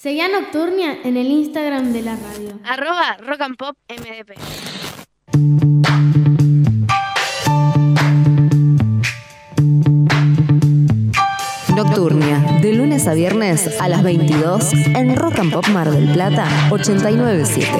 Seguí a Nocturnia en el Instagram de la radio. Arroba Rock and Pop MDP. Nocturnia, de lunes a viernes a las 22 en Rock and Pop Mar del Plata 897.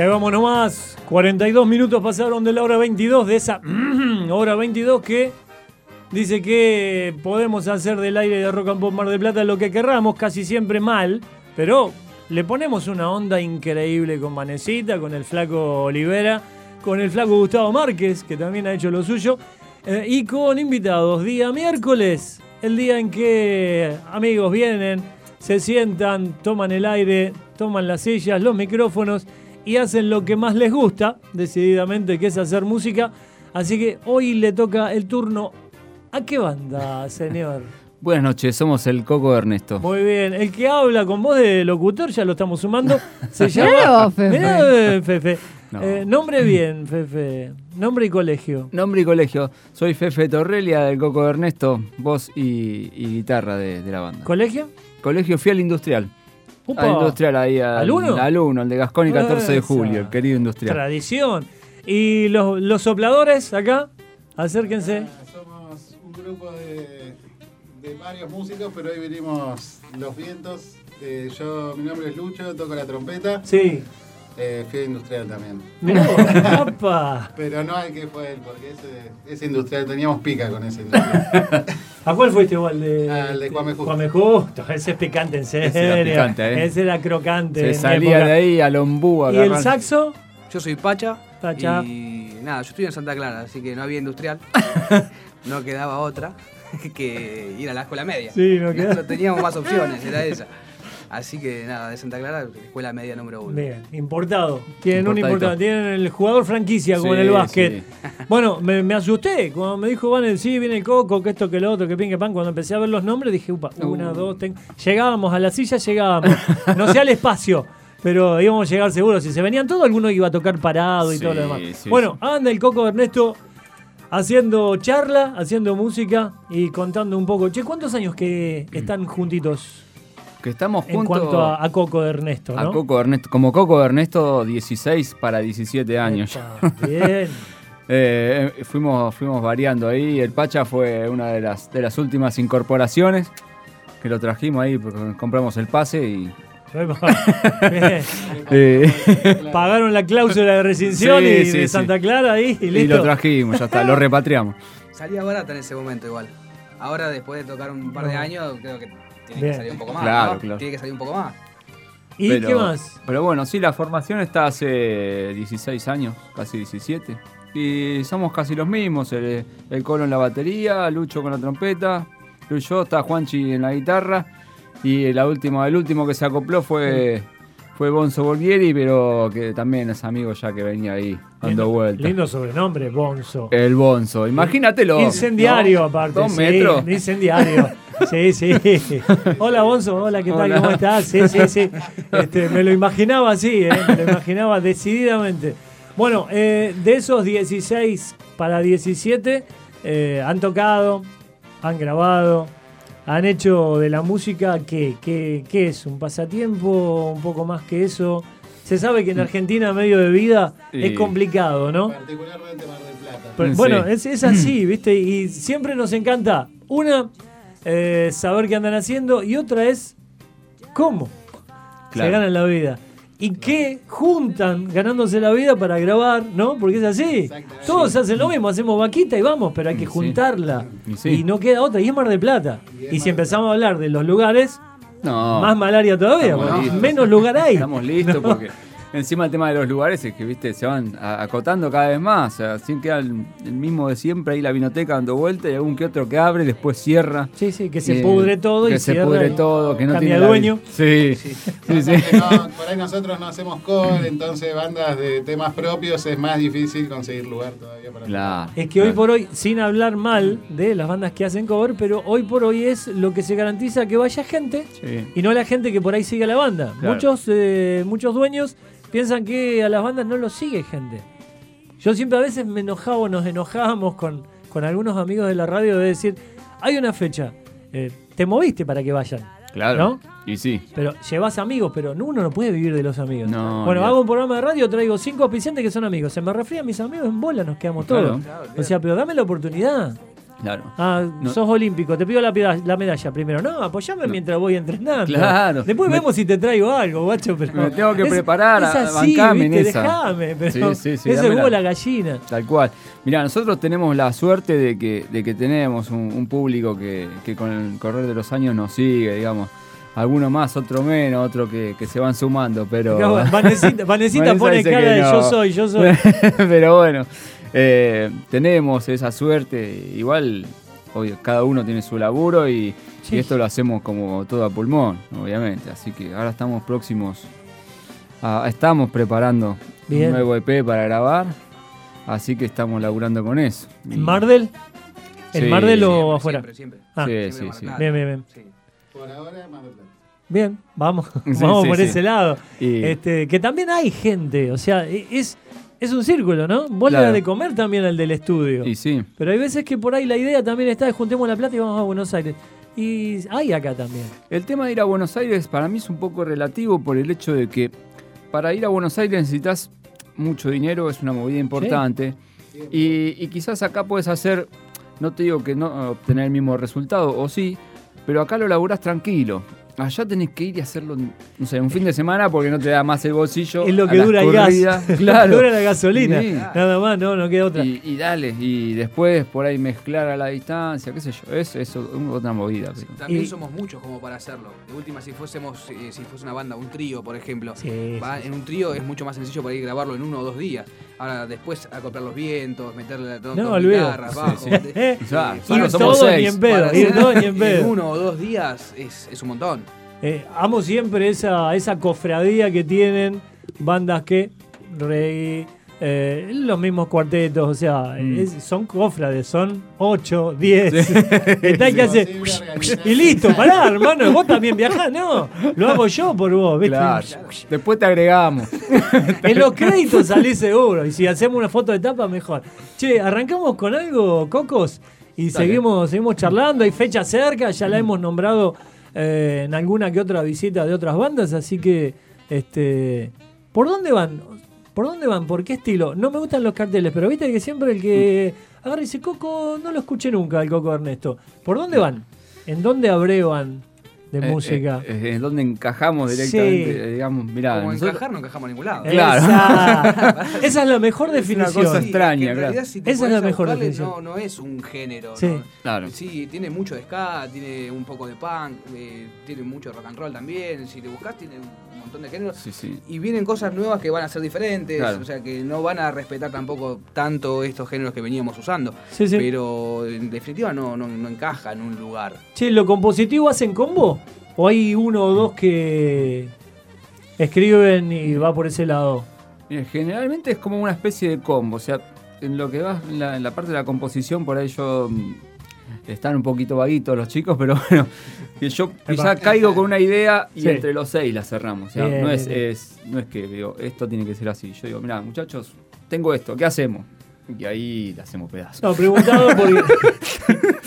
Y ahí vamos nomás. 42 minutos pasaron de la hora 22, de esa hora 22 que dice que podemos hacer del aire de Rock and Pop Mar del Plata lo que querramos, casi siempre mal, pero le ponemos una onda increíble con Manecita, con el flaco Olivera, con el flaco Gustavo Márquez, que también ha hecho lo suyo, eh, y con invitados. Día miércoles, el día en que amigos vienen, se sientan, toman el aire, toman las sillas, los micrófonos y hacen lo que más les gusta, decididamente, que es hacer música. Así que hoy le toca el turno. ¿A qué banda, señor? Buenas noches, somos el Coco de Ernesto. Muy bien. El que habla con voz de locutor, ya lo estamos sumando. Se llama. Fefe. Mirá, Fefe. No. Eh, nombre bien, Fefe. Nombre y colegio. Nombre y colegio. Soy Fefe Torrelia del Coco de Ernesto, voz y, y guitarra de, de la banda. ¿Colegio? Colegio Fiel Industrial. Upa. Al industrial ahí. Al, ¿Al uno? Al uno, el de Gascón y 14 de julio, el querido industrial. Tradición. ¿Y los, los sopladores acá? Acérquense. Somos un grupo de, de varios músicos, pero hoy venimos Los Vientos. Eh, yo, mi nombre es Lucho, toco la trompeta. Sí. Eh, fui industrial también. Pero no hay que fue él, porque ese, ese industrial, teníamos pica con ese industrial. ¿A cuál fuiste igual? De, Al de Cuame Justo. Cuame Justo. Ese es picante, en serio. Ese era picante, ¿eh? Ese era crocante. Se salía época. de ahí al ombú a ¿Y el saxo? Yo soy Pacha. Pacha. Y nada, yo estoy en Santa Clara, así que no había industrial. no quedaba otra que ir a la escuela media. Sí, no quedaba. No teníamos más opciones, era esa. Así que nada, de Santa Clara, escuela media número uno. Bien, importado. Tienen un importado. Tienen el jugador franquicia como Sí, en el básquet. sí. Bueno, me, me asusté. Cuando me dijo Van, sí, viene el coco, que esto, que lo otro, que pin, que pan. Cuando empecé a ver los nombres dije, upa, una, Uh. dos, ten- Llegábamos a la silla, llegábamos. No sé al espacio. Pero íbamos a llegar seguros. Si se venían todos, alguno iba a tocar parado y Sí, todo lo demás. sí, bueno, anda el coco Ernesto haciendo charla, haciendo música y contando un poco. Che, ¿cuántos años que están juntitos Que estamos en juntos. cuanto a, a Coco de Ernesto? a. Coco de Ernesto. Como Coco de Ernesto, 16 para 17 años. Epa, Bien. Eh, eh, fuimos, fuimos variando ahí. El Pacha fue una de las, de las últimas incorporaciones que lo trajimos ahí porque compramos el pase y. Bien. eh, Pagaron la cláusula de rescisión Sí, y sí, de. Santa Clara ahí y y listo. lo trajimos, ya está, lo repatriamos. Salía barata en ese momento igual. Ahora, después de tocar un par de años, creo que tiene Bien. que salir un poco más. Claro, ¿no? claro. Tiene que salir un poco más. ¿Y Pero- qué más? Pero bueno, sí, la formación está hace 16 años, casi 17. Y somos casi los mismos. El, el Colo en la batería, Lucho con la trompeta, yo, está Juanchi en la guitarra. Y la última, el último que se acopló fue, fue Bonzo Volvieri, pero que también es amigo ya que venía ahí dando Lindo- vueltas. Lindo sobrenombre, Bonzo. El Bonzo, imagínatelo. Incendiario, ¿no? aparte. Dos sí, metros. Incendiario. Sí, sí. Hola, Bonzo. Hola, ¿qué tal? Hola. ¿Cómo estás? Sí, sí, sí. Este, me lo imaginaba así, ¿eh? Me lo imaginaba decididamente. Bueno, eh, de esos 16 para 17, eh, han tocado, han grabado, han hecho de la música, ¿qué, qué, qué es? ¿Un pasatiempo? ¿Un poco más que eso? Se sabe que en Argentina medio de vida es complicado, ¿no? Particularmente Mar del Plata. Pero, Sí. Bueno, es, es así, ¿viste? Y siempre nos encanta, una, eh, saber qué andan haciendo y otra es cómo se ganan la vida. y que juntan ganándose la vida para grabar, ¿no? Porque es así. Todos hacen lo mismo, hacemos vaquita y vamos, pero hay que sí. juntarla. Y sí. Y no queda otra, y es Mar del Plata. Y si empezamos a hablar de los lugares, No. más malaria todavía, menos lugar hay. Estamos listos ¿no? porque encima el tema de los lugares es que, viste, se van acotando cada vez más. O sea, siempre queda el, el mismo de siempre, ahí la vinoteca dando vuelta y algún que otro que abre, después cierra. Sí, sí, que se Eh, pudre todo que y se cierra pudre y todo, que no tiene de la- dueño. Sí, sí, sí. Aparte no, por ahí nosotros no hacemos cover, entonces bandas de temas propios es más difícil conseguir lugar todavía para Claro. Es que hoy por hoy, sin hablar mal de las bandas que hacen cover, pero hoy por hoy es lo que se garantiza que vaya gente Sí. y no la gente que por ahí sigue a la banda. Claro. Muchos, eh, muchos dueños piensan que a las bandas no los sigue gente. Yo siempre a veces me enojaba o nos enojábamos con, con algunos amigos de la radio de decir, hay una fecha, eh, te moviste para que vayan. Claro. ¿No? Y sí. Pero llevas amigos, pero no- uno no puede vivir de los amigos. No, bueno, hago un programa de radio, traigo cinco auspiciantes que son amigos. Se me refiere a mis amigos en bola, nos quedamos Claro. todos. O sea, pero dame la oportunidad. Claro. Ah, No. sos olímpico, te pido la, medalla primero. No, apoyame mientras voy entrenando. Claro. Después Me- vemos si te traigo algo, guacho. Pero Me tengo que preparar, es a- así, bancame en ¿viste? esa. Dejame, pero Sí, sí, sí, ese huevo la- gallina. Tal cual. Mirá, nosotros tenemos la suerte de que, de que tenemos un, un público que, que con el correr de los años nos sigue, digamos. Alguno más, otro menos, otro que, que se van sumando, pero... Vanessa pone cara de yo soy, yo soy. pero bueno, eh, tenemos esa suerte. Igual, obvio, cada uno tiene su laburo y, Sí. y esto lo hacemos como todo a pulmón, obviamente. Así que ahora estamos próximos, a- estamos preparando Bien. un nuevo EP para grabar. Así que estamos laburando con eso. ¿En Mardel? ¿En Sí. Mardel o Siempre, afuera? Siempre, siempre. Ah. Sí, Siempre sí, Mar sí. Bien, bien, bien. Sí. Por ahora, Mar del Plata. Bien, vamos, Sí, vamos sí, por sí. ese lado. Y- Este, que también hay gente, o sea, e- es, es un círculo, ¿no? Vos le Claro. das de comer también al del estudio. Y sí, Pero hay veces que por ahí la idea también está de juntemos la plata y vamos a Buenos Aires. Y hay acá también. El tema de ir a Buenos Aires para mí es un poco relativo por el hecho de que para ir a Buenos Aires necesitas mucho dinero, es una movida importante. Y, y quizás acá puedes hacer, no te digo que no obtener el mismo resultado, o sí, pero acá lo laburás tranquilo. Allá tenés que ir y hacerlo, no sé, un fin de semana porque no te da más el bolsillo. Es lo que dura el gas. Claro. Lo que dura la gasolina. Sí. Nada más, no, no queda otra. Y, y dale, y después por ahí mezclar a la distancia, qué sé yo, es, es otra movida. pero- También Y- somos muchos como para hacerlo. De última, si fuésemos, eh, si fuese una banda, un trío, por ejemplo. Sí, va- sí, en un trío es mucho más sencillo para ir a grabarlo en uno o dos días. Ahora después acoplar los vientos, meterle todo No, guitarras, bajo. De- Eh, O sea, somos todo ni en pedo, ir todo ni en en pedo. uno o dos días es, es un montón. Eh, amo siempre esa, esa cofradía que tienen bandas que reggae, eh, los mismos cuartetos, o sea, Mm. es- son cofrades, son 8, 10. Está que hace- Imposible organizar. y listo, pará, hermano, vos también viajás, no, lo hago yo por vos, ¿viste? Claro. Después te agregamos. En los créditos salís seguro, y si hacemos una foto de tapa, mejor. Che, arrancamos con algo, Cocos, y Dale. seguimos, seguimos charlando, hay fecha cerca, ya la hemos nombrado eh, en alguna que otra visita de otras bandas, así que, este, ¿por dónde van? ¿Por dónde van? ¿Por qué estilo? No me gustan los carteles, pero viste que siempre el que agarra y dice, Coco, no lo escuché nunca, el Coco Ernesto. ¿Por dónde van? ¿En dónde abrevan de Eh, música? eh, eh, en donde encajamos directamente, Sí. digamos, mirá. Como nosotros- encajar no encajamos a ningún lado. claro. Esa, esa es la mejor Es una definición. cosa Sí, extraña, claro. realidad, si te Esa es la mejor definición. No, no es un género. Sí. ¿no? Claro. Sí, tiene mucho de ska, tiene un poco de punk, eh, tiene mucho rock and roll también. Si te buscas, tiene un montón de géneros. Sí, sí. Y vienen cosas nuevas que van a ser diferentes, Claro. o sea que no van a respetar tampoco tanto estos géneros que veníamos usando. Sí, sí. Pero en definitiva no, no, no encaja en un lugar. Che, ¿lo compositivo hacen combo? ¿O hay uno o dos que escriben y va por ese lado? Mira, generalmente es como una especie de combo, o sea, en lo que va en la, en la parte de la composición, por ahí yo mm, están un poquito vaguitos los chicos, pero bueno, que yo quizá caigo con una idea y Sí. entre los seis la cerramos. O sea, Bien, no, es, es- no es que digo, esto tiene que ser así. Yo digo, mira, muchachos, tengo esto, ¿qué hacemos? Y ahí le hacemos pedazos. No, preguntado porque.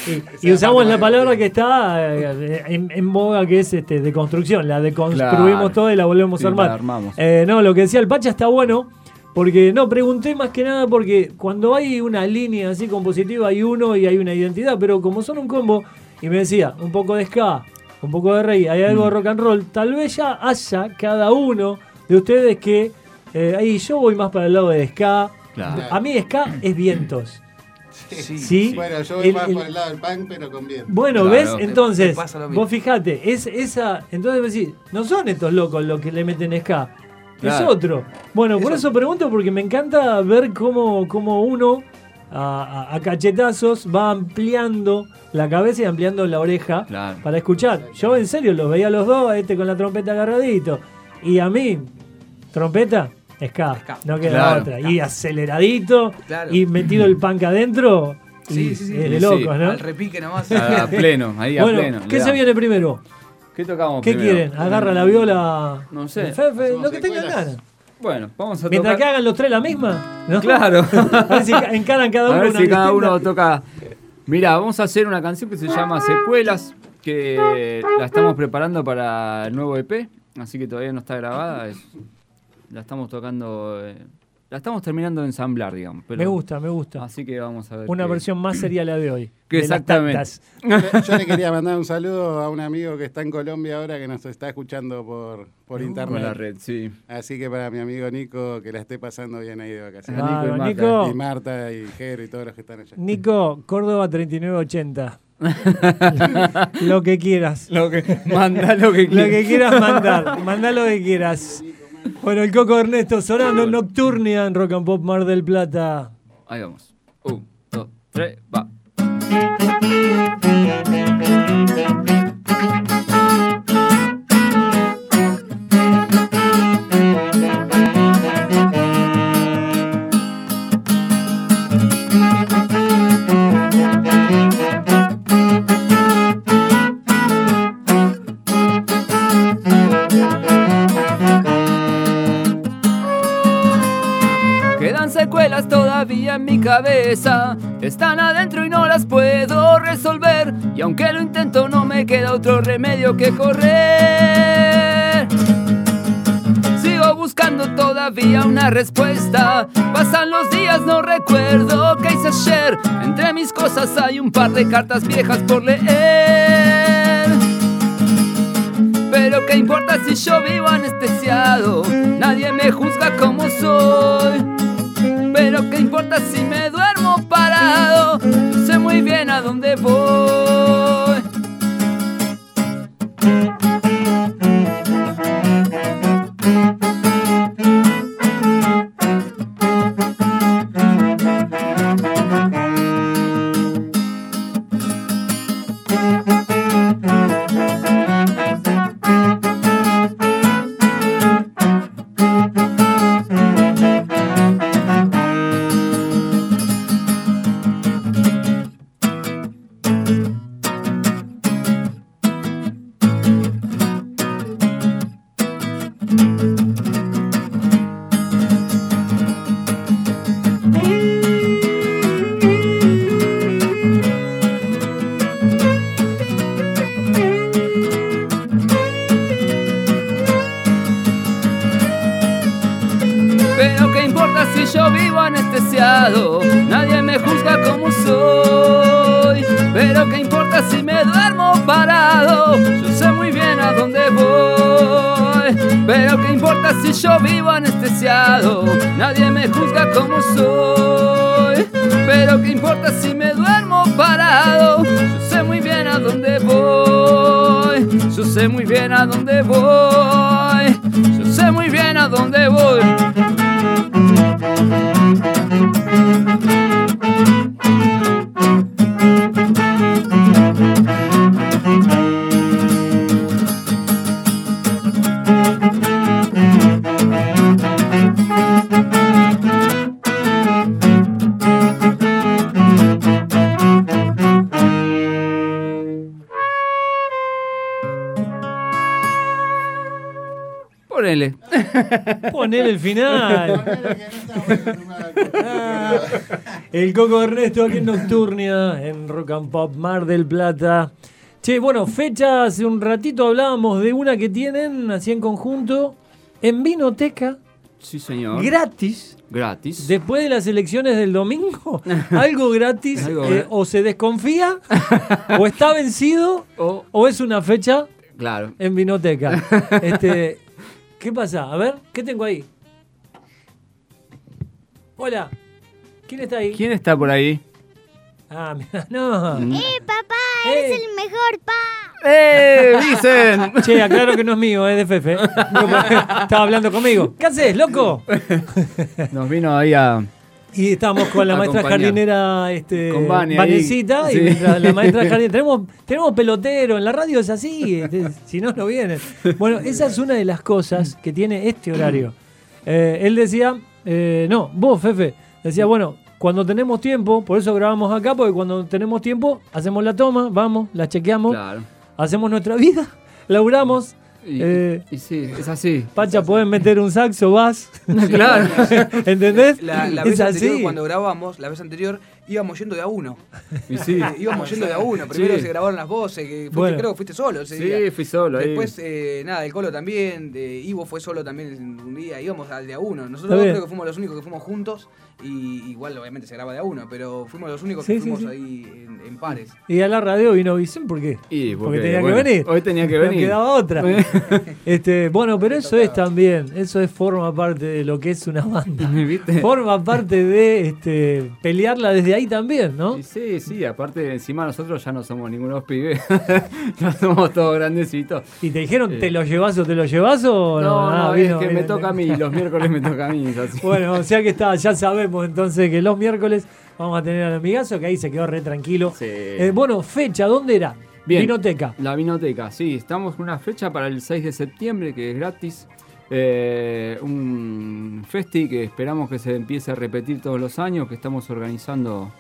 y, y usamos la palabra que está eh, en, en boga, que es este, de construcción. La deconstruimos Claro. toda y la volvemos Sí, a armar. la armamos. Eh, no, lo que decía el Pacha está bueno. Porque no, pregunté más que nada porque cuando hay una línea así compositiva hay uno y hay una identidad, pero como son un combo, y me decía, un poco de ska, un poco de rey, hay algo de Mm. rock and roll, tal vez ya haya cada uno de ustedes que eh, ahí yo voy más para el lado de ska. Claro. A mí ska es vientos. Sí. Sí. Bueno, yo voy El- más el- por el lado del punk, pero con bien. Bueno, Claro. ¿ves? Entonces, vos fijate, es esa. Entonces vos decís, no son estos locos los que le meten ska. Es otro. Bueno, por eso pregunto, porque me encanta ver cómo, cómo uno a, a- a cachetazos va ampliando la cabeza y ampliando la oreja Claro. para escuchar. Yo en serio los veía a los dos, a este con la trompeta agarradito. Y a mí, trompeta, ska, Ska. no queda Claro. otra. Y aceleradito, Claro. y metido el punk adentro. y Sí, sí, sí. de Sí. locos, ¿no? Al repique nomás. A pleno, ahí a Bueno, pleno. ¿qué se viene primero? ¿Qué tocamos ¿Qué primero? quieren? ¿Agarra la viola? No sé. el Fefe, lo que tengan ganas. Bueno, vamos a Mientras que tocar. hagan los tres la misma. ¿no? Claro. A ver si ca- encaran cada uno A ver una si cada distinta. uno toca. Mirá, vamos a hacer una canción que se llama Secuelas, que la estamos preparando para el nuevo EP, así que todavía no está grabada. es- la estamos tocando. eh, la estamos terminando de ensamblar, digamos. pero- Me gusta, me gusta. Así que vamos a ver. Una qué- versión más sería la de hoy. Que de las exactamente. Yo, le quería mandar un saludo a un amigo que está en Colombia ahora que nos está escuchando por, por Con internet. la red, sí. Así que para mi amigo Nico, que la esté pasando bien ahí de vacaciones. Nico y Marta. Nico, Y Marta y Jero y todos los que están allá. Nico, Córdoba 3980. lo que quieras. Lo que, manda lo que Lo quieras. que quieras mandar. Mandá lo que quieras. Bueno, el Coco Ernesto sonando Nocturnia en Rock and Pop Mar del Plata. Ahí vamos. Un, dos, tres, va. Están adentro y no las puedo resolver. Y aunque lo intento, no me queda otro remedio que correr. Sigo buscando todavía una respuesta. Pasan los días, no recuerdo qué hice ayer. Entre mis cosas hay un par de cartas viejas por leer. Pero qué importa si yo vivo anestesiado, nadie me juzga como soy. Pero qué importa si me duermo parado, yo sé muy bien a dónde voy. Ponele. Poner el final. El Coco Ernesto aquí en Nocturnia, en Rock and Pop Mar del Plata. Che, bueno, fecha, hace un ratito hablábamos de una que tienen así en conjunto en Vinoteca, Sí, señor. gratis, Gratis. después de las elecciones del domingo. Algo gratis, Algo eh, o se desconfía, o está vencido, O- o es una fecha claro. en Vinoteca. Este, ¿Qué pasa? A ver, ¿qué tengo ahí? Hola. ¿Quién está ahí? ¿Quién está por ahí? Ah, mira, no. Mm. ¡Eh, papá! Eh. ¡Eres el mejor, pa! ¡Eh! ¡Dicen! Che, aclaro que no es mío, es de Fefe. Estaba hablando conmigo. ¿Qué haces, loco? Nos vino ahí a. Y estábamos con la maestra Acompañar. jardinera este, Con Vani ahí. Vanesita, y la maestra jardinera. Tenemos, tenemos pelotero, en la radio es así, este, si no, no vienen. Bueno, esa es una de las cosas que tiene este horario. Eh, él decía, eh, no, vos, Fefe, decía, bueno, cuando tenemos tiempo, por eso grabamos acá, porque cuando tenemos tiempo, hacemos la toma, vamos, la chequeamos, Claro. hacemos nuestra vida, laburamos. Y, eh, y sí, es así. Pacha, pueden meter un saxo, vas. Claro. ¿Entendés? La, la es vez anterior, así. cuando grabamos, la vez anterior, íbamos yendo de a uno. Y sí. Eh, íbamos yendo de a uno. Primero Sí. se grabaron las voces, que fuiste- Bueno. creo que fuiste solo ese Sí, día. fui solo ahí. Después, eh, nada, el Colo también, de Ivo fue solo también un día, íbamos al de a uno. Nosotros dos creo que fuimos los únicos que fuimos juntos, y igual obviamente se graba de a uno, pero fuimos los únicos Sí, que sí, fuimos sí. ahí en, en pares. Y a la radio vino Vicente, ¿por qué? Y Porque, tenía bueno, que venir. Hoy tenía que No venir. quedaba otra. este, bueno, pero eso es también, eso es forma parte de lo que es una banda. ¿Viste? Forma parte de este, pelearla desde ahí también, ¿no? Y sí, sí, aparte encima nosotros ya no somos ningunos pibes, ya somos todos grandecitos. Y te dijeron, Eh. ¿te lo llevas o te lo llevas o No, no, Ah, es vino, que me vino. toca a mí, los miércoles me toca a mí. así. Bueno, o sea que está, ya sabemos entonces que los miércoles vamos a tener al amigazo, que ahí se quedó re tranquilo. Sí. Eh, bueno, fecha, ¿dónde era? Bien. Vinoteca. La vinoteca, sí, estamos con una fecha para el 6 de septiembre que es gratis. Eh, un festi que esperamos que se empiece a repetir todos los años, que estamos organizando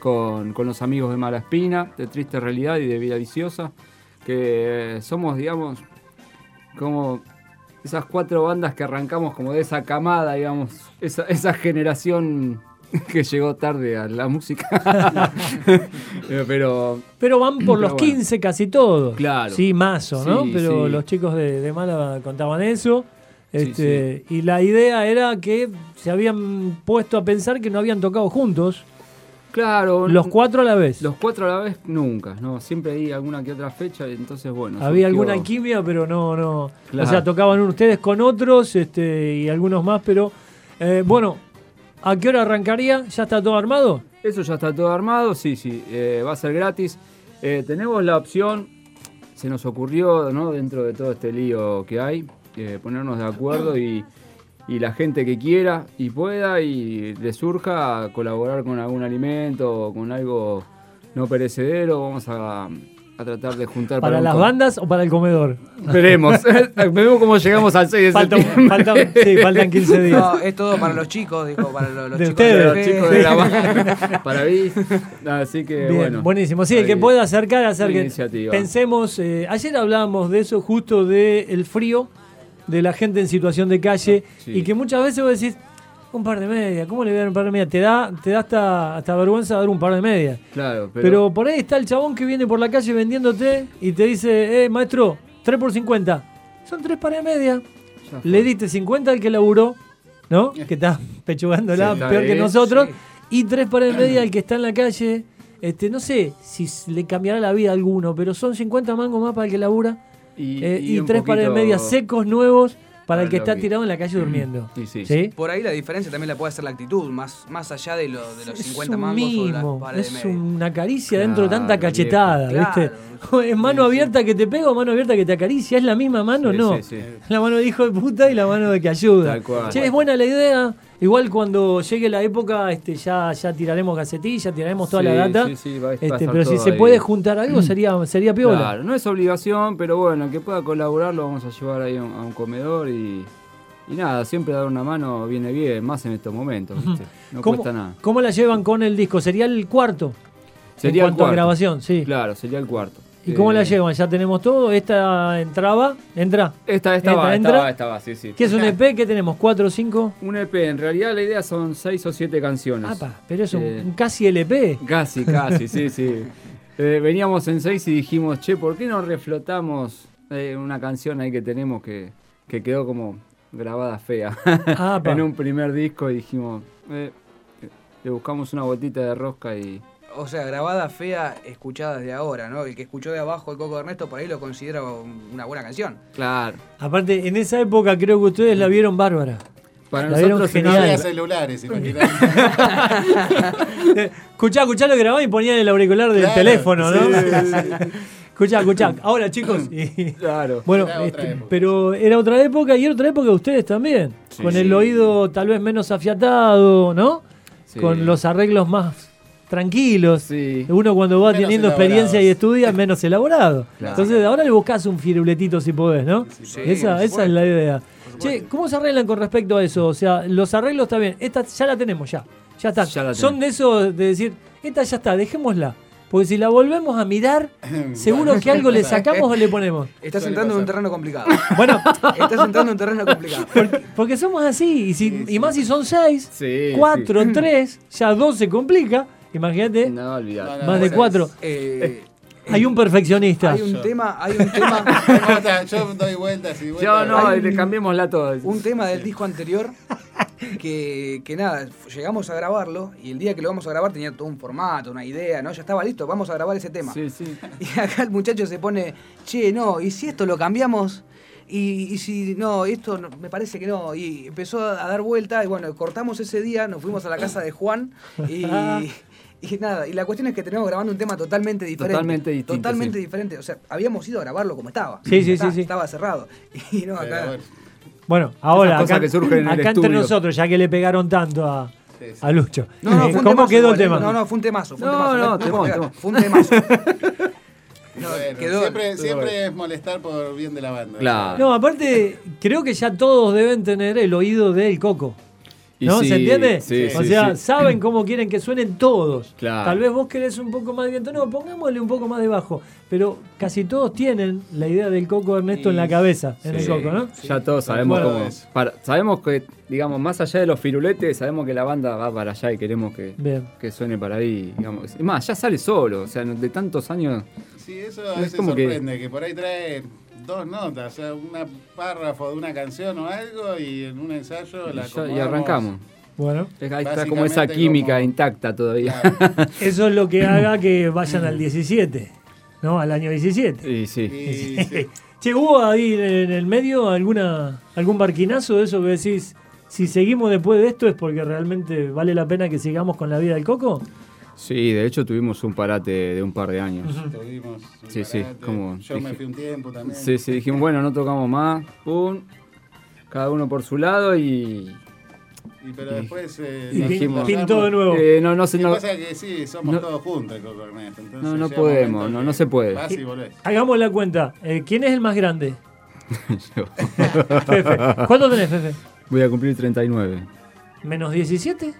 con, con los amigos de Mala Espina, de Triste Realidad y de Vida Viciosa, que somos, digamos, como esas cuatro bandas que arrancamos como de esa camada, digamos, esa, esa generación que llegó tarde a la música. Pero Pero van por Pero los bueno. 15 casi todos. Claro. Sí, mazo, ¿no? Sí, Pero sí. los chicos de, de Málaga contaban eso. Sí, Este, Y la idea era que se habían puesto a pensar que no habían tocado juntos, Claro. los cuatro a la vez. Los cuatro a la vez nunca, ¿no? Siempre hay alguna que otra fecha, entonces bueno. Había surgió- alguna alquimia, pero no, no. Claro. O sea, tocaban ustedes con otros este, y algunos más, pero eh, bueno, ¿a qué hora arrancaría? ¿Ya está todo armado? Eso ya está todo armado, sí, sí, eh, va a ser gratis. Eh, tenemos la opción, se nos ocurrió, ¿no? Dentro de todo este lío que hay, eh, ponernos de acuerdo y, y la gente que quiera y pueda y le surja colaborar con algún alimento o con algo no perecedero, vamos a, a tratar de juntar ¿Para las bandas o para el comedor? Veremos, veremos cómo llegamos al 6 de Faltan, septiembre. faltan, sí, faltan 15 días. No, es todo para los chicos, dijo, para los, los De chicos ustedes. Los chicos de la banda, para mí. Así que Bien, bueno. buenísimo. Sí, el que pueda acercar, acerque. iniciativa. Pensemos, eh, ayer hablábamos de eso, justo del frío, de la gente en situación de calle, Sí. y que muchas veces vos decís, un par de medias, ¿cómo le voy a dar un par de medias? Te da, te da hasta, hasta vergüenza dar un par de medias. Claro, Pero, pero, por ahí está el chabón que viene por la calle vendiéndote y te dice, eh, maestro, 3 por 50. Son tres pares de fue. Le diste 50 al que laburó, ¿no? Que está pechugándola Sí, peor que nosotros. sí. Y tres pares de media al que está en la calle. Este, no sé si le cambiará la vida a alguno, pero son 50 mangos más para el que labura. Y, eh, y tres pares de poquito- medias secos nuevos para el que está tirado en la calle durmiendo. Sí, sí. ¿Sí? Por ahí la diferencia también la puede hacer la actitud, más, más allá de, lo, de los Es 50 un mangos o mimo, las pares de es media. una caricia dentro de tanta cachetada. Claro. Es mano Sí, sí. abierta que te pega o mano abierta que te acaricia, ¿es la misma mano? Sí, no. sí, sí. La mano de hijo de puta y la mano de que ayuda. Tal cual. Che, es buena la idea. Igual cuando llegue la época, este, ya, ya tiraremos gacetilla, tiraremos toda la data. sí, sí, va a Este, pero si se puede juntar algo sería, sería piola. Claro, no es obligación, pero bueno, el que pueda colaborar lo vamos a llevar ahí a un, a un comedor y, y nada, siempre dar una mano viene bien, más en estos momentos, ¿viste? No ¿Cómo, cuesta nada. cómo la llevan con el disco? Sería el cuarto. Sería en el cuanto a cuarto. grabación, sí. Claro, sería el cuarto. ¿Y cómo Eh, la llevan? ¿Ya tenemos todo? ¿Esta entraba? ¿Entra? Esta, esta ¿Esta va, esta entra? va, esta va, sí, sí. ¿Qué es un EP? ¿Qué tenemos? ¿Cuatro o cinco? Un EP, en realidad la idea son seis o siete canciones. Apa, pero es un, Eh, un casi LP. Casi, casi, sí, sí. Eh, veníamos en seis y dijimos, che, ¿por qué no reflotamos eh, una canción ahí que tenemos que, que quedó como grabada fea en un primer disco y dijimos, eh, le buscamos una botita de rosca y, o sea, grabada fea, escuchada desde ahora, ¿no? El que escuchó de abajo el Coco de Ernesto por ahí lo considera un- una buena canción. Claro. Aparte, en esa época creo que ustedes la vieron bárbara. Para La vieron nosotros No genial. había celulares, Escuchá, escuchá lo grababa y ponían el auricular del Claro, teléfono, ¿no? sí, Escuchá, escuchá. Ahora, chicos. y- Claro. bueno, Era este, época. pero era otra época y era otra época de ustedes también. Sí. con el Sí. oído tal vez menos afiatado, ¿no? Sí. Con los arreglos más tranquilos. Sí. Uno cuando va Menos teniendo experiencia y estudia es menos elaborado. Claro. Entonces ahora le buscas un firuletito si podés, ¿no? Sí, esa por esa es la idea. Che, ¿cómo se arreglan con respecto a eso? O sea, los arreglos está bien. Esta ya la tenemos ya. Ya está. Ya Son de eso de decir, esta ya está, dejémosla. Porque si la volvemos a mirar, seguro que algo le sacamos o le ponemos. Estás entrando en un terreno complicado. Bueno, Estás entrando en un terreno complicado. porque, porque somos así. Y, si- Sí, y sí. más si son seis, Sí, cuatro, tres, ya dos se complica. Imagínate, No, olvidate. No, más de cuatro. Eh, Hay un perfeccionista. hay un tema, hay un tema, Yo doy vueltas y vueltas. Yo no, Hay le un- cambiémosla todo. un tema del disco anterior que, que nada, llegamos a grabarlo y el día que lo vamos a grabar tenía todo un formato, una idea, ¿no? Ya estaba listo, vamos a grabar ese tema. Sí, sí. Y acá el muchacho se pone, che, no, ¿y si esto lo cambiamos? Y, y si no, esto no- me parece que no. Y empezó a dar vuelta y bueno, cortamos ese día, nos fuimos a la casa de Juan y, y nada. Y la cuestión es que tenemos grabando un tema totalmente diferente. Totalmente distinto, Totalmente sí. diferente. O sea, habíamos ido a grabarlo como estaba. Sí, sí, Está- sí, sí. Estaba cerrado. Y no, acá. bueno, Bueno, ahora, acá, que surgen en el acá entre nosotros, ya que le pegaron tanto a, a Lucho. No, no, fue un ¿Cómo temazo quedó el ¿eh? tema? No, no, fue un temazo. Fue un No, temazo. no, temón, temón. Fue un temazo. No, bueno, quedó. siempre siempre es molestar por bien de la banda. Claro. No, aparte, creo que ya todos deben tener el oído del coco. ¿No? sí, ¿Se entiende? sí, o sí, sea, sí. saben cómo quieren que suenen todos. Claro. Tal vez vos querés un poco más de viento. No, pongámosle un poco más de bajo. Pero casi todos tienen la idea del coco Ernesto en la cabeza, en el coco, ¿no? Ya todos sabemos Bueno, cómo. es. para- sabemos que, digamos, más allá de los firuletes, sabemos que la banda va para allá y queremos que, Bien. que suene para ahí. Digamos. Es más, ya sale solo. O sea, de tantos años. Sí, eso a Es veces como que- sorprende, que... por ahí trae dos notas, o sea, un párrafo de una canción o algo y en un ensayo Y, la ya- y arrancamos. Bueno, Es- Ahí está como esa química como- intacta todavía. Claro. eso es lo que haga que vayan al 17, ¿no? Al año 17. Y sí. Y, sí. Che, ¿hubo ahí en el medio alguna algún barquinazo de eso que decís, si seguimos después de esto es porque realmente vale la pena que sigamos con la vida del coco? Sí, de hecho tuvimos un parate de un par de años. Tuvimos un Sí, sí, parate. como Yo me dije- fui un tiempo también. Sí, sí, dijimos, bueno, no tocamos más. Pum. Cada uno por su lado y. Y, pero después... eh, Y enlazamos. pintó de nuevo. Eh, no, no que No, pasa es que sí, somos no- todos juntos Coco Ernesto. No, no podemos, no, no se puede. Vas y volvés. Hagamos la cuenta. Eh, ¿Quién es el más grande? yo Fefe. ¿Cuánto tenés, Fefe? voy a cumplir 39. ¿Menos 17?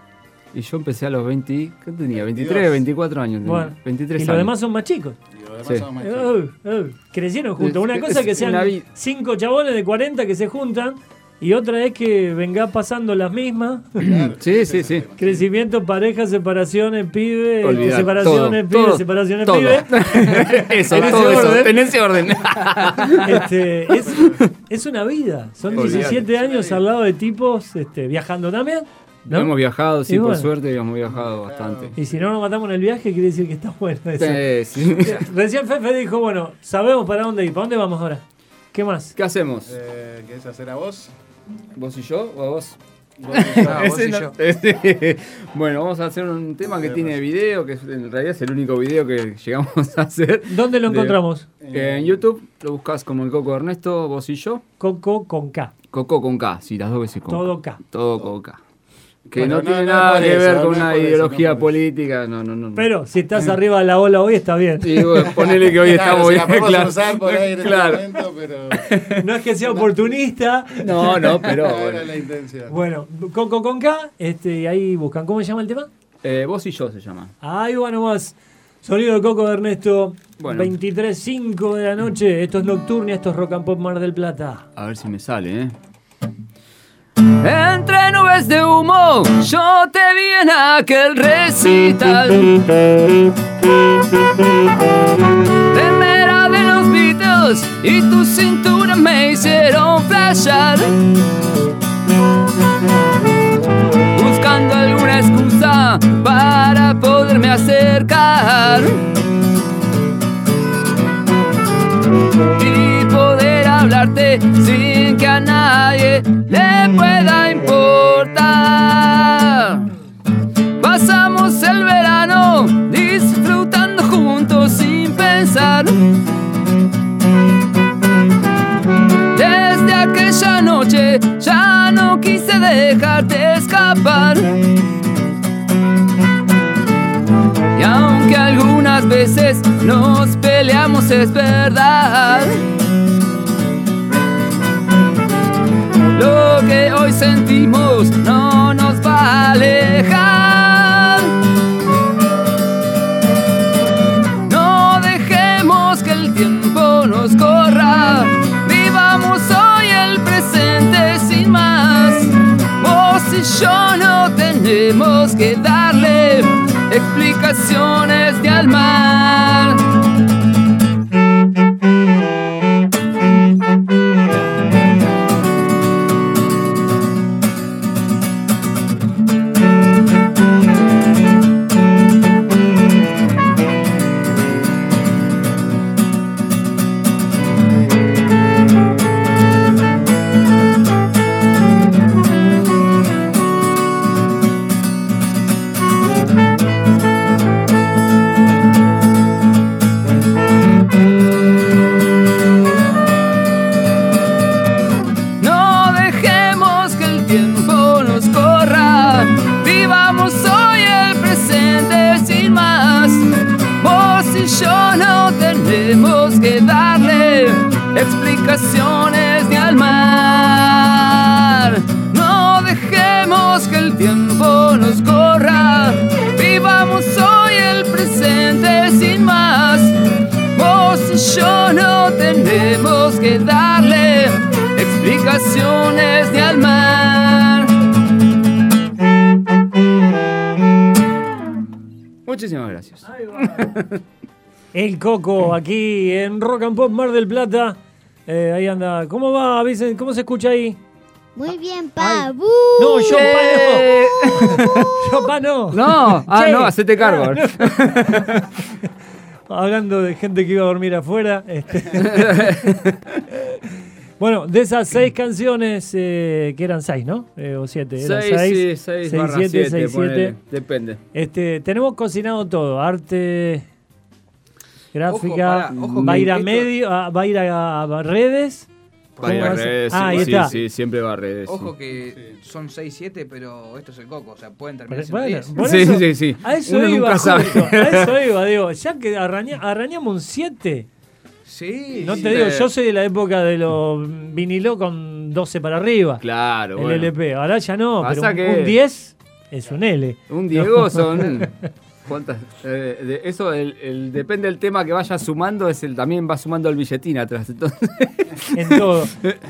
Y yo empecé a los 20. ¿Qué tenía? 23, 22. 24 años. tenía. Bueno. 23 y años. los demás son más chicos. Y los demás Sí. somos más chicos. eh, eh, crecieron juntos. Una cosa es que sean vi- cinco chabones de 40 que se juntan y otra es que venga pasando las mismas. Claro. Sí, sí, sí. Crecimiento, pareja, separaciones, pibe, Olvidar, separaciones, todo, pibe, todo, separaciones, todo. pibe. eso, En ese todo eso. orden. En ese orden. Este, es, es una vida. Son Olvidate, 17 es una años al lado de tipos este, viajando también. ¿No? Hemos viajado, sí, por suerte, hemos viajado bastante. Y si no nos matamos en el viaje, quiere decir que está bueno eso. Sí, sí. Recién Fefe dijo, bueno, sabemos para dónde ir. ¿Para dónde vamos ahora? ¿Qué más? ¿Qué hacemos? Eh, ¿Querés hacer a vos? ¿Vos y yo o a vos? Vos y yo. Ah, vos Ese y no- yo. ese- bueno, vamos a hacer un tema que tiene video, que es- en realidad es el único video que llegamos a hacer. ¿Dónde lo encontramos? Eh, en YouTube lo buscas como el Coco Ernesto, vos y yo. Coco con K. Coco con K, sí, las dos veces con Todo K. Todo con K. Que Bueno, no, no, tiene no nada que eso, ver con una ideología eso. política, no, no, no. Pero si estás arriba de la ola hoy está bien. Y bueno, ponele que hoy Claro, estamos si bien, claro. usar por ahí en este Claro. momento, pero No es que sea oportunista. No, no, pero no bueno. era la intención. Bueno, Coco con K, este, y ahí buscan. ¿Cómo se llama el tema? Eh, vos y yo se llama. Ahí va nomás. Sonido de Coco de Ernesto. Bueno. 23.05 de la noche. Esto es Nocturnia, esto es Rock and Pop Mar del Plata. A ver si me sale, ¿eh? Entre nubes de humo, yo te vi en aquel recital. Remera de los Beatles y tu cintura me hicieron flashar. Buscando alguna excusa para poderme acercar sin que a nadie le pueda importar. Pasamos el verano disfrutando juntos sin pensar. Desde aquella noche ya no quise dejarte escapar. Y aunque algunas veces nos peleamos es verdad. Lo que hoy sentimos no nos va a alejar. No dejemos que el tiempo nos corra. Vivamos hoy el presente sin más. Vos y yo no tenemos que darle explicaciones de al Coco aquí en Rock and Pop Mar del Plata. Eh, ahí anda. ¿Cómo va, Vicente? ¿Cómo se escucha ahí? Muy bien, pa. ¡Bu! No, yo Eh, pa no. Yo pa no. No, ah, Che. no, hacete cargo. Hablando de gente que iba a dormir afuera. este. bueno, de esas seis canciones, eh, que eran seis, ¿no? Eh, o siete. Eran Seis, seis, sí, seis seis, barra siete, siete, seis, ponele. siete. Depende. Este, tenemos cocinado todo, arte, gráfica, Ojo, pará, ojo va a ir a medio, a- va a ir a, a redes. Va a ir ¿Cómo a redes, Ah, ahí sí, está. sí, siempre va a redes. sí. Ojo que son 6, 7, pero esto es el coco. O sea, pueden terminar siendo bueno, 10. por Sí, eso- sí, sí. A eso Uno iba, nunca sabe. justo, a eso iba, digo, ya que arraña- arañamos un 7. Sí. No sí. te digo, yo soy de la época de los vinilo con 12 para arriba. Claro, el bueno. LP. Ahora ya no, Pasa pero un, que- un 10 es un L. Un Diego son. ¿Cuántas? Eh, de- eso, el, el- depende del tema que vaya sumando, es el también va sumando el billetín atrás. Entonces, En todo.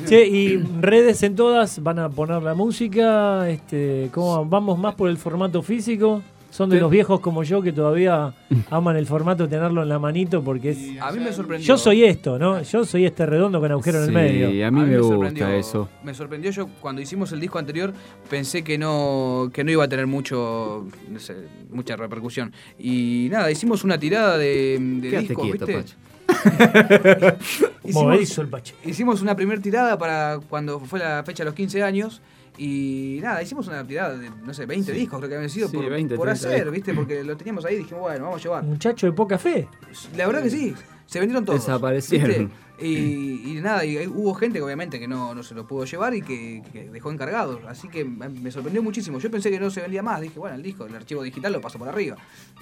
che, y redes en todas van a poner la música. Este, ¿cómo vamos más por el formato físico? Son de Sí. los viejos como yo que todavía aman el formato de tenerlo en la manito porque es. A mí me sorprendió. Yo soy esto, ¿no? Yo soy este redondo con agujero en el Sí, medio. a mí me sorprendió- gusta eso. Me sorprendió yo cuando hicimos el disco anterior, pensé que no, que no iba a tener mucho, no sé, mucha repercusión. Y nada, hicimos una tirada de, de discos, quieto, ¿viste? Pacho. Hicimos, el pache. hicimos una primera tirada para cuando fue la fecha de los 15 años. Y nada, hicimos una tirada de, no sé, 20 discos creo que habían sido Sí, por, 20, por 30 hacer, discos. ¿viste? Porque lo teníamos ahí y dijimos, bueno, vamos a llevar. Muchacho de poca fe. La verdad que sí, se vendieron todos. Desaparecieron. Y, y nada, y hubo gente que obviamente que no, no se lo pudo llevar y que, que dejó encargado. Así que me sorprendió muchísimo. Yo pensé que no se vendía más. Dije, bueno, el disco, el archivo digital lo paso por arriba.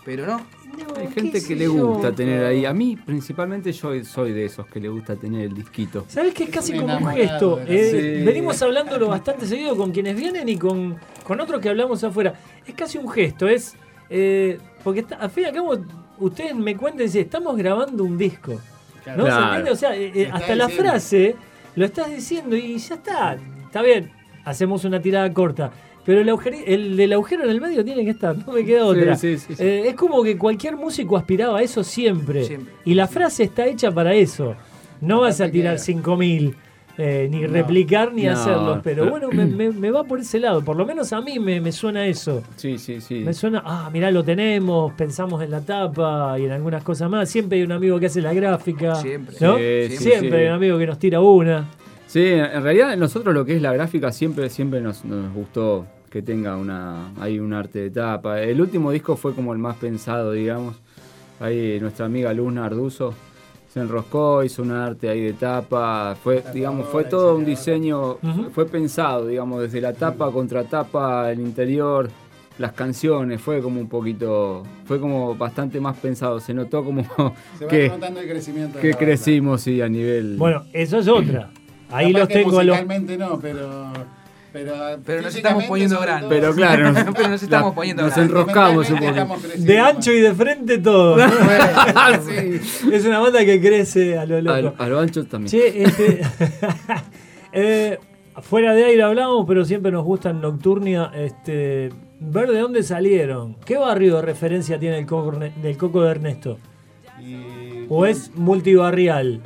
Pero no. Hay gente que le gusta tener ahí. A mí, principalmente, yo soy de esos que le gusta tener el disquito. ¿Sabes qué es casi como un gesto? Eh, Sí. Venimos hablándolo bastante seguido con quienes vienen y con, con otros que hablamos afuera. Es casi un gesto, es. eh, porque está- al fin y al cabo, ustedes me cuenten si estamos grabando un disco. ¿No se Claro. entiende? O sea, eh, eh, hasta la diciendo. frase lo estás diciendo y ya está. Está bien, hacemos una tirada corta. Pero el, agujeri- el agujero en el medio tiene que estar, no me queda otra. Sí, sí, sí, sí. Eh, es como que cualquier músico aspiraba a eso siempre. Siempre. Y la frase está hecha para eso. No vas a tirar que- 5000. Eh, ni replicar ni No, hacerlos, pero pero- bueno, me, me- me va por ese lado. Por lo menos a mí me, me suena eso. Sí, sí, sí. Me suena, ah, mirá, lo tenemos, pensamos en la tapa y en algunas cosas más. Siempre hay un amigo que hace la gráfica. Siempre. ¿no? Sí, sí, Siempre sí. hay un amigo que nos tira una. Sí, en realidad nosotros lo que es la gráfica siempre, siempre nos, nos gustó que tenga una, hay un arte de tapa. El último disco fue como el más pensado, digamos. Ahí nuestra amiga Luna Arduzo se enroscó, hizo un arte ahí de tapa. Fue, digamos, fue todo un diseño, fue pensado, digamos, desde la tapa, contra tapa, el interior, las canciones, fue como un poquito, fue como bastante más pensado. Se notó como Se va que, notando el crecimiento. de que crecimos, sí, a nivel... Bueno, eso es otra. Ahí Capaz los tengo a los. no, pero. Pero, Pero nos estamos poniendo grandes. Pero claro, Pero nos estamos la- poniendo nos grandes. enroscamos un poco. De ancho y de frente todo. ¿no? Sí. Es una banda que crece a lo Al, loco. a lo ancho también. Che, este, eh, fuera de aire hablamos, pero siempre nos gusta en Nocturnia este, ver de dónde salieron. ¿Qué barrio de referencia tiene el coco, del Coco de Ernesto? Y- ¿O es multibarrial?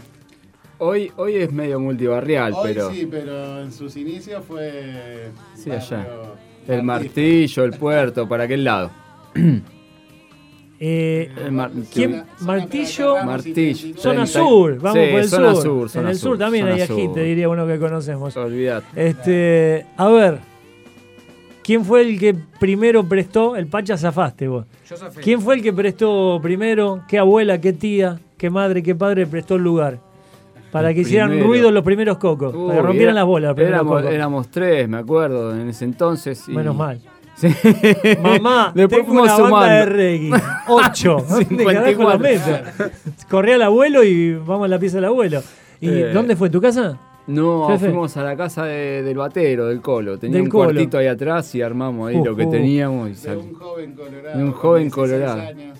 Hoy, hoy es medio multibarrial, Hoy pero sí, pero en sus inicios fue. Sí, barrio allá. el martillo, el puerto, para aquel lado. Eh, El mar- ¿Quién? Zona- zona Martillo. Martillo. 79. Zona 30 Sur, vamos sí, por el zona sur. sur, zona en el sur, sur, también hay agite, diría uno que conocemos. Olvídate. Este, a ver, ¿quién fue el que primero prestó? El Pacha zafaste vos. Yo ¿Quién fue el que prestó primero? ¿Qué abuela, qué tía, qué madre, qué padre prestó el lugar? Para El que hicieran primero. ruido los primeros cocos. para que Uy, rompieran era- las bolas los éramos, cocos. éramos tres, me acuerdo, en ese entonces. y- Menos mal. Sí. Mamá, Después tengo fuimos una banda de reggae. Ocho. ¿Dónde carajo la 54. meto? Corría el abuelo y vamos a la pieza del abuelo. ¿Y Eh. dónde fue? ¿Tu casa? No, Fefe. fuimos a la casa de- del batero, del colo. Tenía Del un Colo. cuartito ahí atrás y armamos ahí Uh, lo que uh. teníamos y De sal- un joven colorado. De un joven 16 colorado. años.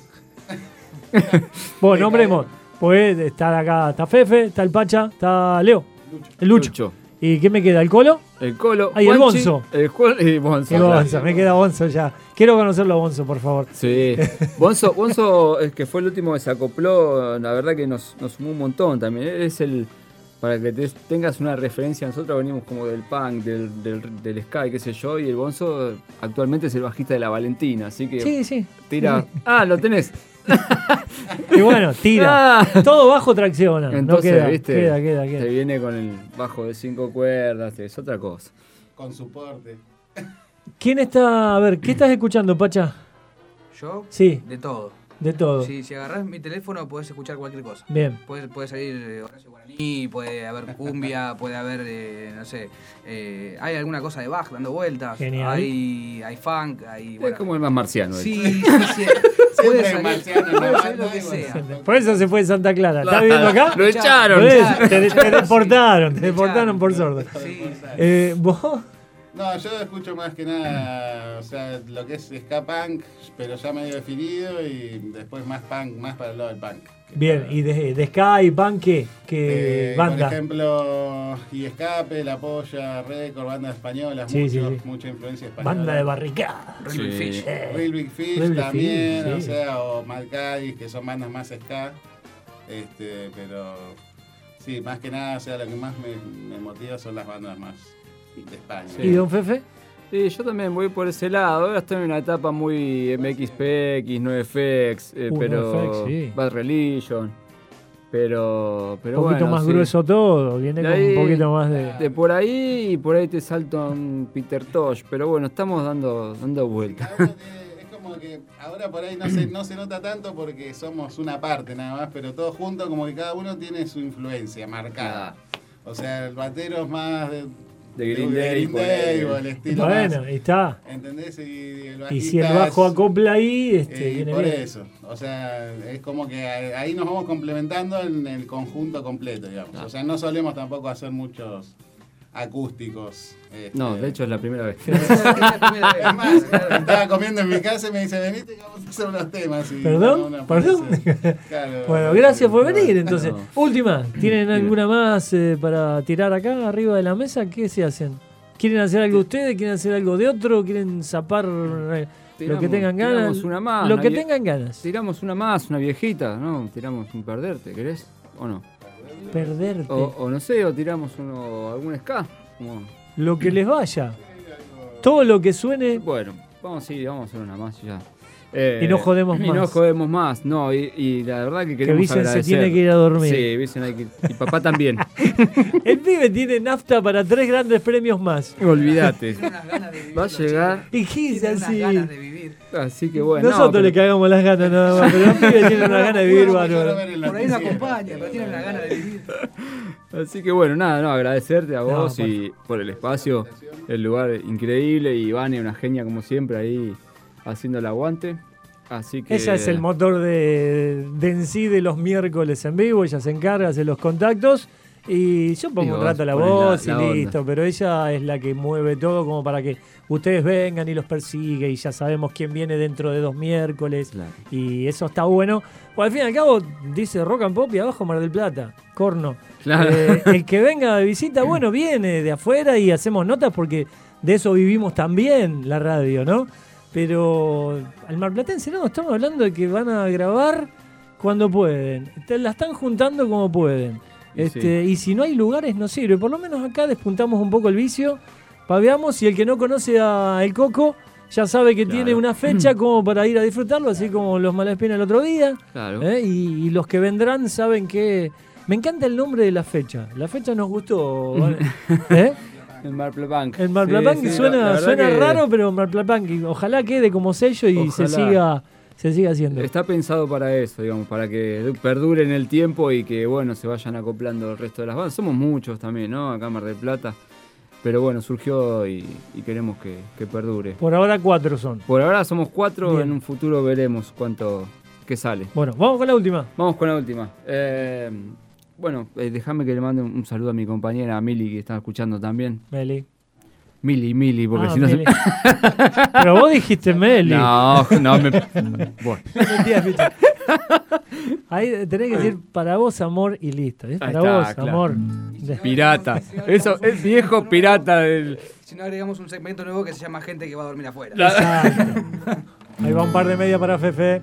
Bueno, nombremos. Pues está acá, está Fefe, está el Pacha, está Leo. El Lucho. Lucho. ¿Y qué me queda? ¿El Colo? El colo. Ah, y el Bonzo. El y Bonzo. Me queda Bonzo ya. Quiero conocerlo a Bonzo, por favor. Sí. Bonzo, Bonzo, es que fue el último que se acopló, la verdad que nos, nos sumó un montón también. Es el. Para que te- tengas una referencia, nosotros venimos como del punk, del, del, del sky, qué sé yo, y el Bonzo actualmente es el bajista de la Valentina, así que Sí, sí. tira. Ah, lo tenés. Y bueno, tira. Ah. Todo bajo tracciona. no Entonces, queda, viste, queda, queda, te queda. viene con el bajo de cinco cuerdas, es otra cosa. Con soporte. ¿Quién está? A ver, ¿qué estás escuchando, Pacha? Yo, Sí, de todo. De todo. Sí, si agarrás mi teléfono podés escuchar cualquier cosa. Bien. Puede, puede salir eh, Horacio Guaraní, puede haber cumbia, puede haber, eh, no sé, eh, hay alguna cosa de Bach dando vueltas. Genial. Hay, hay funk, hay... bueno, es como el más marciano. Sí, sí, sí. Puede salir, marciano salir lo que sea. Por eso se fue de Santa Clara. ¿Estás viendo acá? Lo echaron. Te, te deportaron, te deportaron por sordo. Sí, Eh, ¿Vos? No, yo escucho más que nada, o sea, lo que es ska punk, pero ya medio definido y después más punk, más para el lado del punk. Bien, para- ¿y de, de Sky y Punk qué? ¿Qué Eh, banda? Por ejemplo, Y Escape, La Polla, Record, bandas españolas, Sí, mucho- sí. mucha influencia española. Banda de barricada. Real Big. Fish. Eh, Real Big Fish Real también, Fish, o sea, o Mad Caddies, que son bandas más ska. Este, pero sí, más que nada, o sea, lo que más me, me motiva son las bandas más de España. ¿Y Don Fefe? Sí, yo también voy por ese lado. Ahora estoy en una etapa muy MXPX, 9FX, eh, Uh, pero 9FX, sí. Bad Religion. Pero, pero un poquito bueno, más sí. grueso todo, viene De con ahí- un poquito más de... De por ahí y por ahí te salto a un Peter Tosh, pero bueno, estamos dando, dando vueltas. Es como que ahora por ahí no se, no se nota tanto porque somos una parte nada más, pero todos juntos como que cada uno tiene su influencia marcada. O sea, el batero es más de, De Green Day, estilo Bueno, más, ahí está. ¿entendés? Y, el Y si el bajo es- acopla ahí, este, eh, viene por bien. eso, o sea, es como que a- ahí nos vamos complementando en el conjunto completo, digamos. Ah. O sea, no solemos tampoco hacer muchos acústicos. este, No, de hecho es la primera vez. Es la primera vez. Es más, estaba comiendo en mi casa y me dice, venite que vamos a hacer unos temas. Y ¿Perdón? ¿Perdón? Claro. Bueno, gracias por venir entonces. No. Última, ¿tienen alguna más eh, para tirar acá arriba de la mesa? ¿Qué se hacen? ¿Quieren hacer algo ustedes? ¿Quieren hacer algo de otro? ¿Quieren zapar eh, lo que tengan ganas? tiramos una más, Lo una que tengan ganas. Tiramos una más, una viejita, ¿no? Tiramos un perderte, ¿querés? ¿O no? Perderte. O, o no sé, o tiramos uno, algún ska. como- Lo que les vaya. Todo lo que suene. Bueno, vamos, sí, vamos a hacer una más y ya. Eh, Y no jodemos Y no más. jodemos más, no, y, y la verdad que queremos Vicen se tiene que ir a dormir. Sí, Vicen hay que Y papá también. El pibe tiene nafta para tres grandes premios más. Olvídate. Ganas. Va a llegar. Y unas así. ganas de vivir. Así que bueno. no, Nosotros pero- le cagamos las ganas nada más, pero el pibe tiene una gana de vivir bárbaro. Por ahí no acompaña, pero tiene unas ganas de vivir. Así que bueno, nada, no, agradecerte a No, vos por y por el espacio, el lugar increíble y Vane, una genia como siempre ahí haciendo el aguante. Así que Ella es el motor de, de en sí de los miércoles en vivo, ella se encarga, hace los contactos y yo pongo Y un rato la voz la y onda. listo, pero ella es la que mueve todo como para que ustedes vengan y los persigue y ya sabemos quién viene dentro de dos miércoles Claro. y eso está bueno. Pues al fin y al cabo dice Rock and Pop y abajo Mar del Plata, corno. Claro. Eh, el que venga de visita, bueno, viene de afuera y hacemos notas porque de eso vivimos también la radio, ¿no? Pero al marplatense no, estamos hablando de que van a grabar cuando pueden. Te la están juntando como pueden. Y Este, Y si no hay lugares, no sirve. Por lo menos acá despuntamos un poco el vicio, paveamos y el que no conoce a El Coco ya sabe que Claro. tiene una fecha como para ir a disfrutarlo, así como los Malaspina el otro día. Claro. ¿eh? Y, y los que vendrán saben que... Me encanta el nombre de la fecha. La fecha nos gustó. ¿vale? ¿Eh? El Marplepunk. El Marplapunk Sí, sí, suena, suena que raro, pero Marplapunk. y Ojalá quede como sello y se siga, se siga haciendo. Está pensado para eso, digamos, para que perdure en el tiempo y que, bueno, se vayan acoplando el resto de las bandas. Somos muchos también, ¿no? Acá en Mar del Plata. Pero bueno, surgió y, y queremos que, que perdure. Por ahora cuatro son. Por ahora somos cuatro, Bien. en un futuro veremos cuánto qué sale. Bueno, vamos con la última. Vamos con la última. Eh, bueno, eh, déjame que le mande un, un saludo a mi compañera Mili que está escuchando también. Meli. Mili, Mili, porque Ah, si no se... Pero vos dijiste Meli. No, no, me... Bueno. Ahí tenés que decir para vos, amor, y listo. ¿eh? Para está, vos, claro. amor. Pirata. Eso es viejo pirata del... Si no agregamos un segmento nuevo que se llama Gente que va a dormir afuera. Exacto. Ahí va un par de media para Fefe.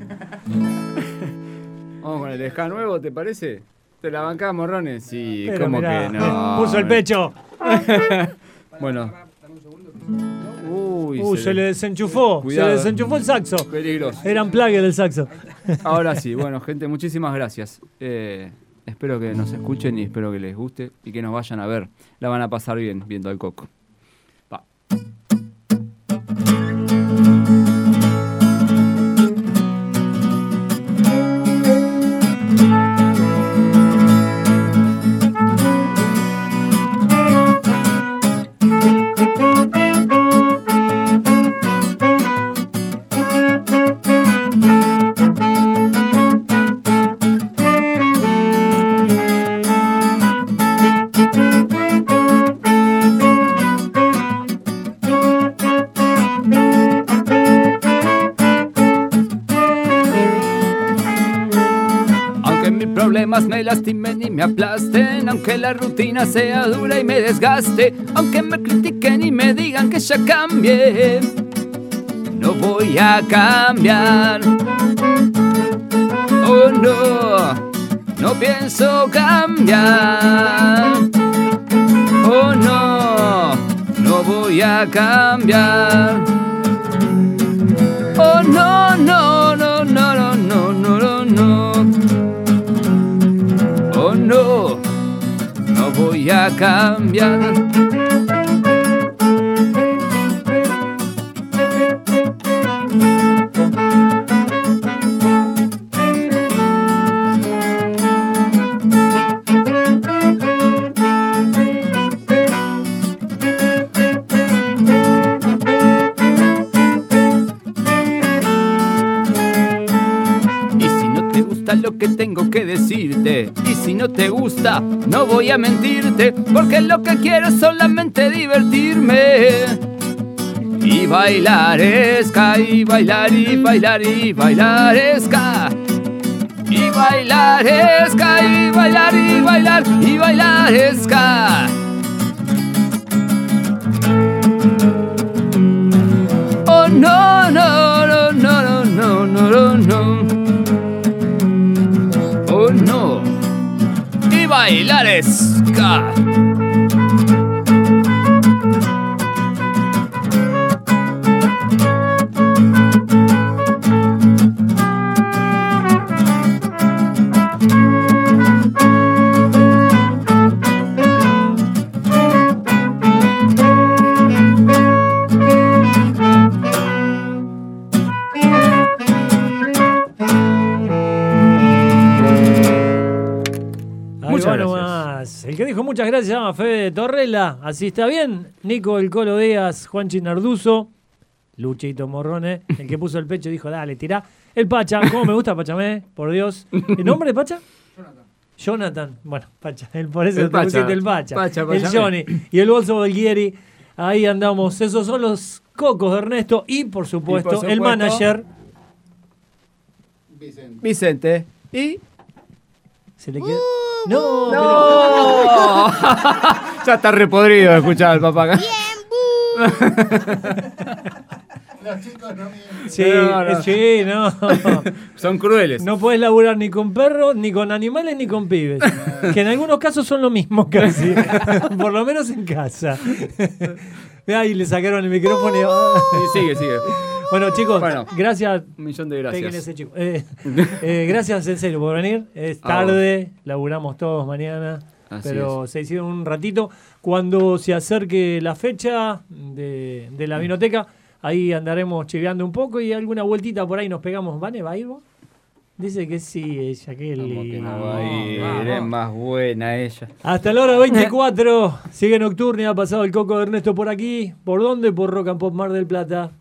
Vamos con el ska nuevo, ¿te parece? ¿Te la bancás, morrones? Sí, Pero ¿cómo mirá, que no? Puso el pecho. Bueno. Uy, Uh, se le desenchufó. Cuidado. Se le desenchufó el saxo. Peligroso. Eran plague del saxo. Ahora sí, bueno, gente, muchísimas gracias. Eh, espero que nos escuchen y espero que les guste y que nos vayan a ver. La van a pasar bien viendo al coco. Me aunque la rutina sea dura y me desgaste, aunque me critiquen y me digan que ya cambie, no voy a cambiar. Oh no, no pienso cambiar. Oh no, no voy a cambiar. Voy a. lo que tengo que decirte. Y si no te gusta, no voy a mentirte, porque lo que quiero es solamente divertirme. Y bailar esca, y bailar, y bailar, y bailar esca. Y bailar esca, y bailar, y bailar, y bailar esca. Oh no, no, no, no, no, no, no, no no. Y bailar ska. Se llama Fede Torrella. Así está bien. Nico El Colo Díaz, Juan Chinarduzo, Luchito Morrone. El que puso el pecho dijo, dale, tirá. El Pacha, ¿cómo me gusta Pachamé? Por Dios. ¿El nombre de Pacha? Jonathan. Bueno, Pacha. El, por eso El te Pacha. pusiste el Pacha. Pacha, el. Johnny. Y el bolso Belguieri. Ahí andamos. Esos son los cocos de Ernesto. Y por supuesto, el supuesto- manager. Vicente. Vicente. Y. Se le queda... no, ¡No! ya está repodrido escuchar al papá acá. Los chicos no mienten. Sí, No, no. sí, no. Son crueles. No puedes laburar ni con perros, ni con animales, ni con pibes. que en algunos casos son lo mismo casi. Por lo menos en casa. Mirá, y le sacaron el micrófono y... Sí, sigue, sigue. Bueno, chicos, Bueno. gracias. Un millón de gracias. ese chico. Eh, eh, gracias en serio por venir. Es tarde, laburamos todos mañana. Así pero se hicieron un ratito. Cuando se acerque la fecha de, de la vinoteca, ahí andaremos chiveando un poco y alguna vueltita por ahí nos pegamos. ¿Vane, va a ir vos? Dice que sí, ella, qué lindo. no ir, es más buena ella. Hasta la hora 24, sigue Nocturne, ha pasado el coco de Ernesto por aquí. ¿Por dónde? Por Rock and Pop Mar del Plata.